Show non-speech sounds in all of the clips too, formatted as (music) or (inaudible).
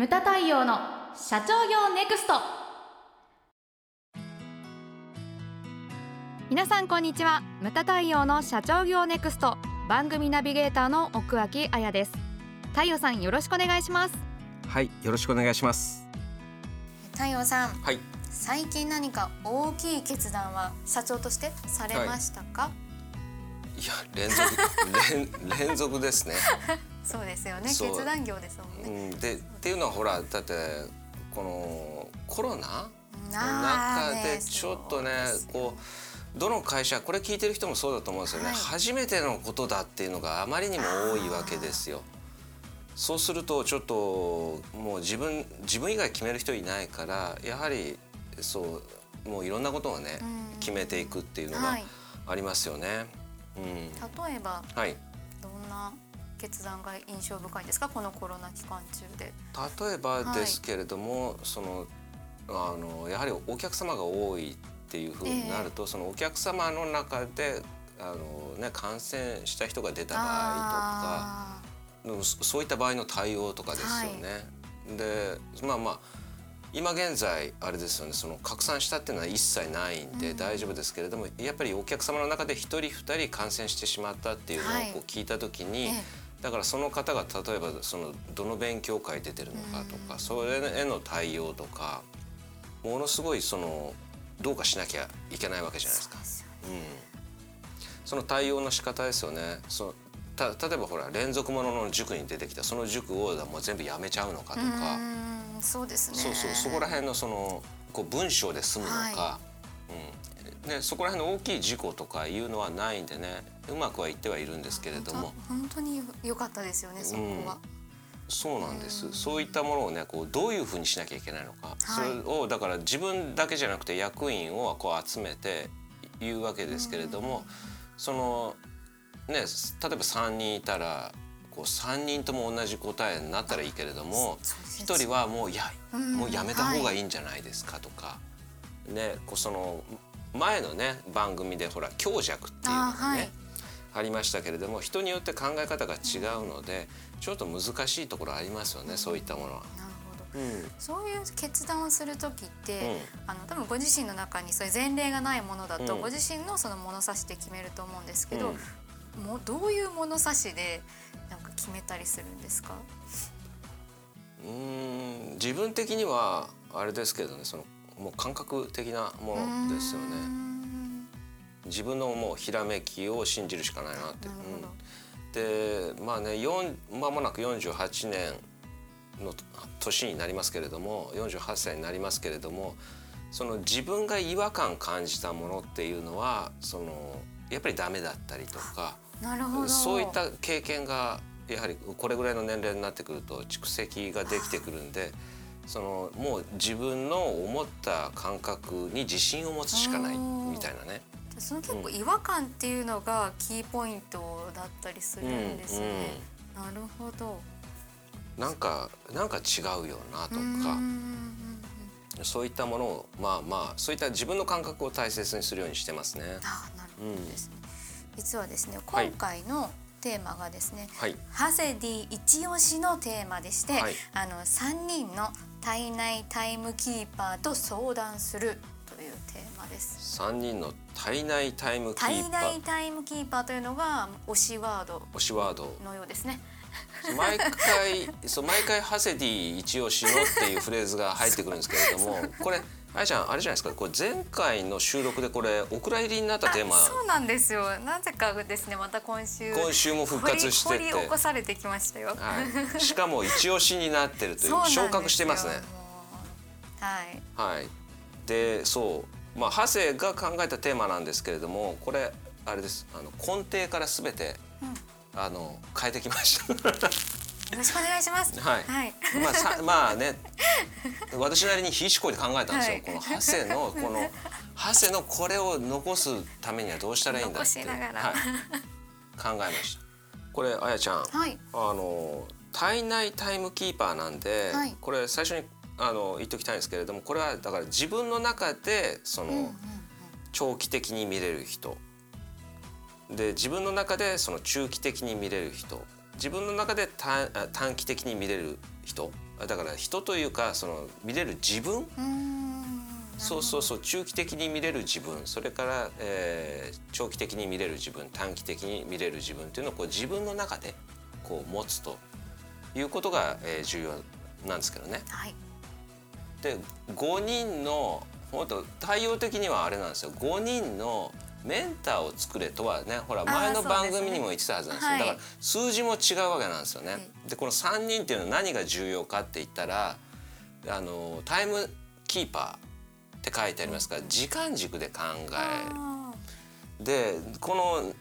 ムタ太陽の社長業ネクスト。皆さんこんにちは。ムタ太陽の社長業ネクスト。番組ナビゲーターの奥脇彩です。太陽さんよろしくお願いします。はいよろしくお願いします。太陽さん。はい。最近何か大きい決断は社長としてされましたか、いや連続連 (laughs) 連続ですね、そうですよね。そう。決断業ですもんね、うん、でっていうのはほらだってこのコロナ？のあー中でちょっとねそうですよ。こうどの会社これ聞いてる人もそうだと思うんですよね、はい。初めてのことだっていうのがあまりにも多いわけですよ。そうするとちょっともう自分自分以外決める人いないからやはりそうもういろんなことをね、うん。決めていくっていうのがはい。ありますよね。うん、例えばはい。どんな決断が印象深いですか？このコロナ期間中で。例えばですけれども、そのあのやはりお客様が多いっていうふうになると、そのお客様の中であの、ね、感染した人が出た場合あとかうんそそういった場合の対応とかですよね。でまあまあ今現在あれですよねその拡散したっていうのは一切ないんで大丈夫ですけれども、やっぱりお客様の中で一人二人感染してしまったっていうのをはい。こう聞いた時に、えだからその方が例えばそのどの勉強会出てるのかとか、それへの対応とかものすごいそのどうかしなきゃいけないわけじゃないですか。うん、その対応の仕方ですよね。そ例えばほら連続ものの塾に出てきたその塾をもう全部やめちゃうのかとうか、そうですね。そうそうそこら辺のそのこう文章で済むのか、はうん。ね、そこら辺の大きい事故とかいうのはないんでねうまくはいってはいるんですけれども。本当に良かったですよねそこは、そうなんです。そういったものをね、こうどういうふうにしなきゃいけないのか、それをだから自分だけじゃなくて役員をこう集めて言うわけですけれども、そのね、例えば三人いたら。こう三人とも同じ答えになったらいいけれどもそうです一人はもういやうん。もうやめた方がいいんじゃないですかとか、ねこうその前のね番組でほら強弱っていうのがねありましたけれども人によって考え方が違うのでちょっと難しいところありますよねそういったものは。なるほど。うん。そういう決断をする時って、うん。あの多分ご自身の中にそういう前例がないものだと、うん。ご自身のその物差しで決めると思うんですけど、うんもうどういう物差しでなんか決めたりするんですか？うーん自分的にはあれですけどねそのもう感覚的なものですよね。ん自分のもうひらめきを信じるしかないなって。うんでまあね4間もなく48年の年になりますけれども48歳になりますけれどもその自分が違和感感じたものっていうのはそのやっぱりダメだったりとかなるほど。そういった経験がやはりこれぐらいの年齢になってくると蓄積ができてくるんでそのもう自分の思った感覚に自信を持つしかないみたいなね。その結構違和感っていうのがキーポイントだったりするんですね。なるほど。なんかなんか違うよなとかんそういったものをまあまあそういった自分の感覚を大切にするようにしてますね。あなるほどですね。実はですねはい今回のテーマがですね、はいハセディ一押しのテーマでして、はいあの三人の体内タイムキーパーと相談するというテーマです。三人の体内タイムキ体ーパー内タイムキーパーというのが推しワード推しワードのようですね。毎回そう毎回ハセディ一押しのっていうフレーズが入ってくるんですけれども (laughs) これあれじゃんあれじゃないですか？これ前回の収録でこれお蔵入りになったテーマ。あそうなんですよ。なぜかですねまた今週今週も復活してて。掘り掘り起こされてきましたよ。はい、しかも一押しになってるという (laughs) 昇格してますね。はい。はい、でそう、まあ、ハセが考えたテーマなんですけれどもこれあれです。あの根底からすべて、あの変えてきました。よろしくお願いします。はい。はい。まあさまあね。(laughs) 私なりに必死こいで考えたんですよ、はい。このハセのこのハセのこれを残すためにはどうしたらいいんだって。はい、考えました。これあやちゃん、はい。あの体内タイムキーパーなんで、はい。これ最初にあの言っときたいんですけれどもこれはだから自分の中でその、長期的に見れる人で自分の中でその中期的に見れる人。自分の中で短期的に見れる人。だから人というかその見れる自分。そうそうそう中期的に見れる自分。それから、えー、長期的に見れる自分。短期的に見れる自分っていうのをこう自分の中でこう持つということが、えー、重要なんですけどね。はい、で5人の本当対応的にはあれなんですよ。5人のメンターを作れとはねほら前の番組にも言ってたはずなんですよ、ねはい、だから数字も違うわけなんですよね。はい、でこの3人っていうのは何が重要かって言ったらあのタイムキーパーって書いてありますから時間軸で考えでこの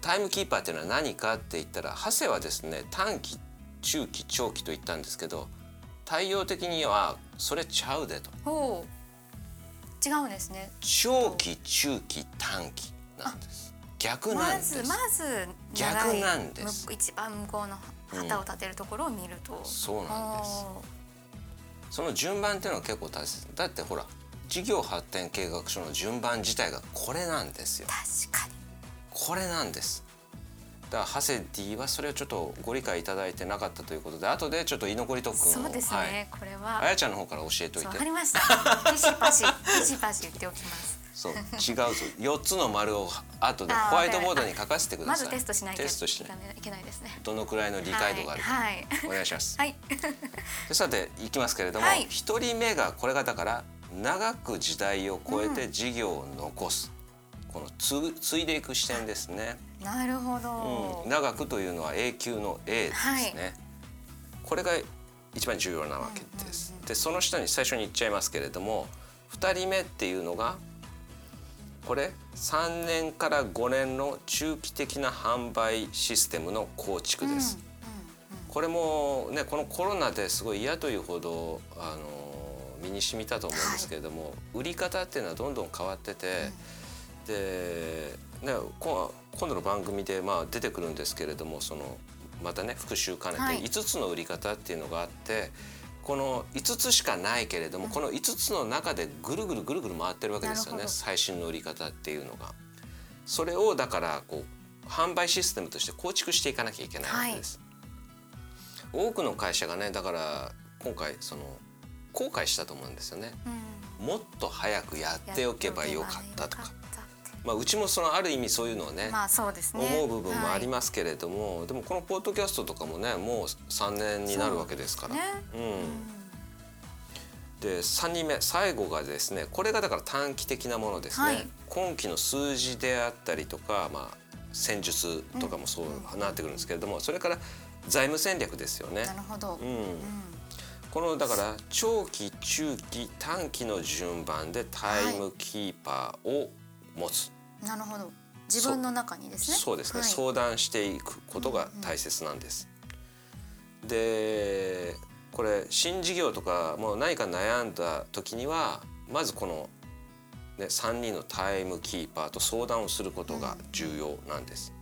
タイムキーパーっていうのは何かって言ったら長谷はですね短期中期長期と言ったんですけど対応的にはそれちゃうでと。違うんですね。長期中期短期なんです。逆なんです。まずまず逆なんです一番向こうの旗を立てるところを見ると、うん、そうなんです。その順番っていうのは結構大切。だってほら事業発展計画書の順番自体がこれなんですよ。確かに。これなんですだハセディはそれをちょっとご理解いただいてなかったということで後でちょっと居残り特訓をそうですね、はい、これは。あやちゃんの方から教えておいて。わかりました。ピシパシピシパシ言っておきます。そう違うぞ。四つの丸を後でホワイトボードに書かせてください。まずテストしないといけないですね。どのくらいの理解度があるか、はい、お願いします。はい。でさていきますけれども一、はい、人目がこれがだから長く時代を超えて事業を残す、うん、このつ継いでいく視点ですね、なるほど、うん、長くというのは永久の A ですね、はい、これが一番重要なわけです、でその下に最初に言っちゃいますけれども2人目っていうのがこれ3年から5年の中期的な販売システムの構築です、これもねこのコロナですごい嫌というほどあの身に染みたと思うんですけれども、はい、売り方っていうのはどんどん変わってて、うん、でね、今度の番組でまあ出てくるんですけれどもそのまたね復習兼ねて5つの売り方っていうのがあって、この5つしかないけれども、この5つの中でぐるぐるぐるぐる回ってるわけですよね最新の売り方っていうのが。それをだからこう販売システムとして構築していかなきゃいけないわけです。はい、多くの会社がねだから今回その後悔したと思うんですよね。うん、もっと早くやっておけばよかったとか。まあ、うちもそのある意味そういうのをね,、まあそうですね。思う部分もありますけれども、はい、でもこのポッドキャストとかもねもう3年になるわけですから。ね、うん。で3人目最後がですねこれがだから短期的なものですね、はい、今期の数字であったりとか、まあ、戦術とかもそうなってくるんですけれども、うん、それから財務戦略ですよね。なるほど、うん、このだから長期中期短期の順番でタイムキーパーを持つ。なるほど。自分の中にですね。そうですね、はい、相談していくことが大切なんです。うんうん、で、これ新事業とかもう何か悩んだ時にはまずこのね3人のタイムキーパーと相談をすることが重要なんです。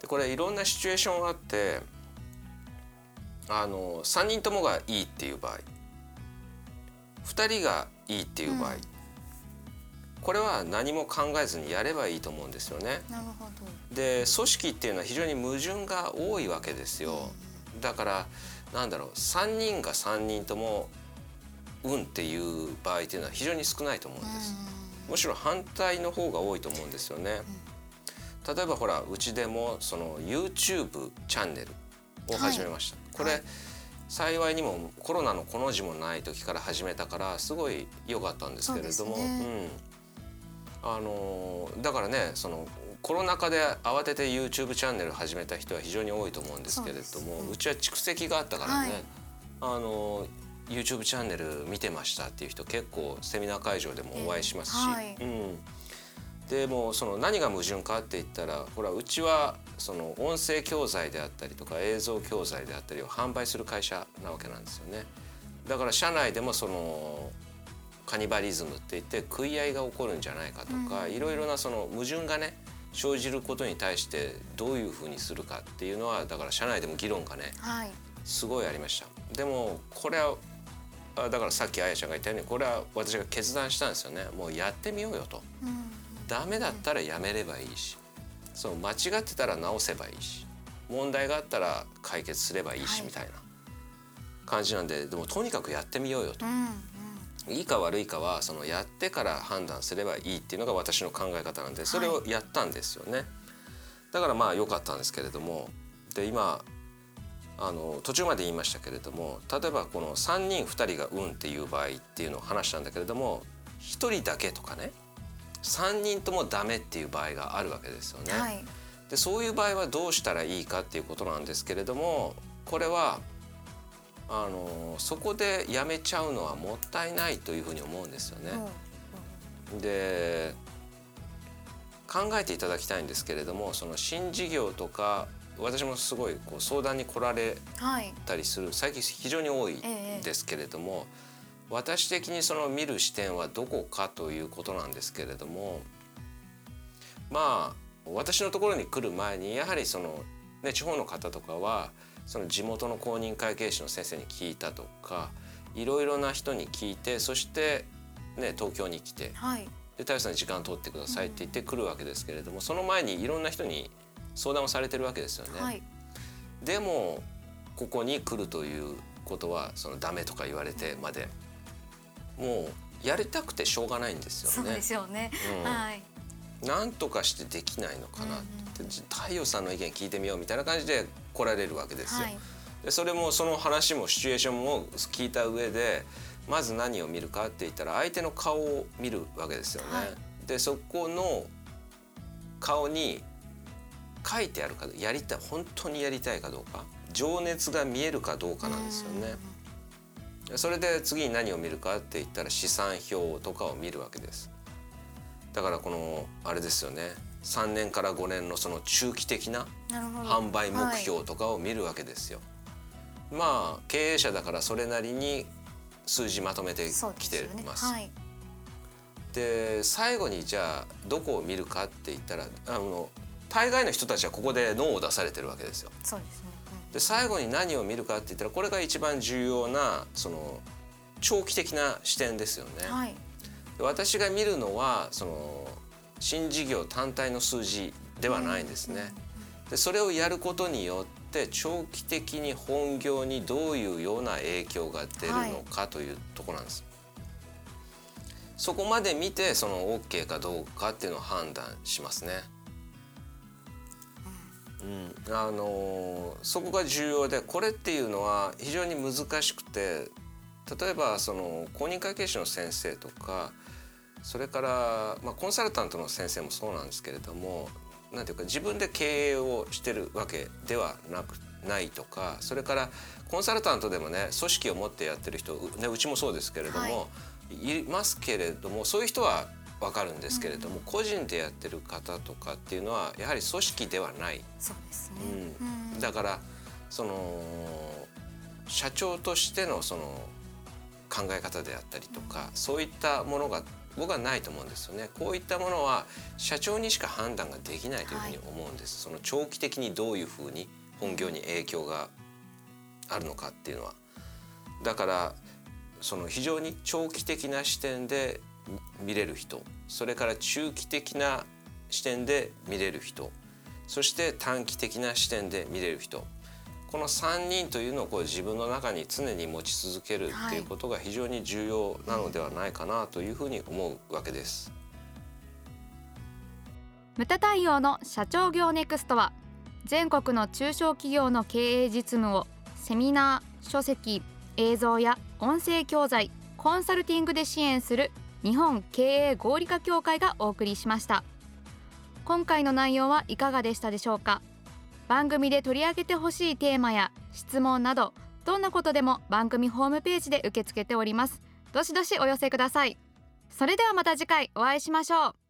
でこれいろんなシチュエーションがあってあの3人ともがいいっていう場合2人がいいっていう場合、うんこれは何も考えずにやればいいと思うんですよね。なるほどで組織っていうのは非常に矛盾が多いわけですよ。だからなんだろう3人が3人とも「運」っていう場合っていうのは非常に少ないと思うんです。むしろ反対の方が多いと思うんですよね。例えばほらうちでもその YouTube チャンネルを始めました。はい、これ、はい幸いにもコロナのこの字もない時から始めたからすごい良かったんですけれども、ね、あのだからねそのコロナ禍で慌てて YouTube チャンネル始めた人は非常に多いと思うんですけれどもう,、うちは蓄積があったからね、はい、あの YouTube チャンネル見てましたっていう人結構セミナー会場でもお会いしますし、えーはい、うん、でもその何が矛盾かって言ったらほらうちはその音声教材であったりとか映像教材であったりを販売する会社なわけなんですよね。だから社内でもそのカニバリズムって言って食い合いが起こるんじゃないかとか、いろいろなその矛盾がね生じることに対してどういうふうにするかっていうのはだから社内でも議論がね、はい、すごいありました。でもこれはだからさっきあやちゃんが言ったようにこれは私が決断したんですよね。もうやってみようよと、うん、ダメだったらやめればいいしその間違ってたら直せばいいし問題があったら解決すればいいし、はい、みたいな感じなんででもとにかくやってみようよと。うんいいか悪いかはそのやってから判断すればいいっていうのが私の考え方なんでそれをやったんですよね。だからまあ良かったんですけれどもで今あの途中まで言いましたけれども例えばこの3人2人が運っていう場合っていうのを話したんだけれども1人だけとかね3人ともダメっていう場合があるわけですよね。はいでそういう場合はどうしたらいいかっていうことなんですけれどもこれはあのそこでやめちゃうのはもったいないというふうに思うんですよね。で考えていただきたいんですけれどもその新事業とか私もすごいこう相談に来られはいたりする最近非常に多いええ。ですけれども、私的にその見る視点はどこかということなんですけれどもまあ私のところに来る前にやはりその、ね、地方の方とかはその地元の公認会計士の先生に聞いたとかいろいろな人に聞いてそして、ね、東京に来てはい。で太陽さんに時間取ってくださいって言ってくるわけですけれどもその前にいろんな人に相談をされてるわけですよね。はい。でもここに来るということはそのダメとか言われてまでもうやりたくてしょうがないんですよね。そうで。すよね。うん。はい。なんとかしてできないのかなっうんて太陽さんの意見聞いてみようみたいな感じで来られるわけですよ。はいでそれもその話もシチュエーションも聞いた上でまず何を見るかって言ったら相手の顔を見るわけですよね。はいでそこの顔に書いてあるかやりたい本当にやりたいかどうか情熱が見えるかどうかなんですよね。それで次に何を見るかって言ったら試算表とかを見るわけです。だからこのあれですよね3年から5年のその中期的な販売目標とかを見るわけですよ。まあ経営者だからそれなりに数字まとめてきてすよねます。はいで最後にじゃあどこを見るかって言ったらあの大概の人たちはここで脳を出されてるわけですよ。そうですねで最後に何を見るかって言ったらこれが一番重要なその長期的な視点ですよね。私が見るのはその新事業単体の数字ではないんですね。でそれをやることによって長期的に本業にどういうような影響が出るのかというところなんです。そこまで見てその OK かどうかっていうのを判断しますね。うん、あのーそこが重要でこれっていうのは非常に難しくて例えばその公認会計士の先生とかそれから、まあ、コンサルタントの先生もそうなんですけれどもなんていうか自分で経営をしてるわけではなくないとかそれからコンサルタントでもね組織を持ってやってる人、うね、うちもそうですけれども、い、ますけれどもそういう人は分かるんですけれども、個人でやってる方とかっていうのはやはり組織ではない。そうですね。うん。うん。だからその社長としてのその考え方であったりとかそういったものが僕はないと思うんですよね。こういったものは社長にしか判断ができないというふうに思うんです。その長期的にどういうふうに本業に影響があるのかっていうのは。だからその非常に長期的な視点で見れる人それから中期的な視点で見れる人そして短期的な視点で見れる人この3人というのをこう自分の中に常に持ち続けるっていうことが非常に重要なのではないかなというふうに思うわけです。ムタ太陽の社長業ネクストは全国の中小企業の経営実務をセミナー書籍映像や音声教材コンサルティングで支援する日本経営合理化協会がお送りしました今回の内容はいかがでしたでしょうか？番組で取り上げてほしいテーマや質問などどんなことでも番組ホームページで受け付けております。どしどしお寄せください。それではまた次回お会いしましょう。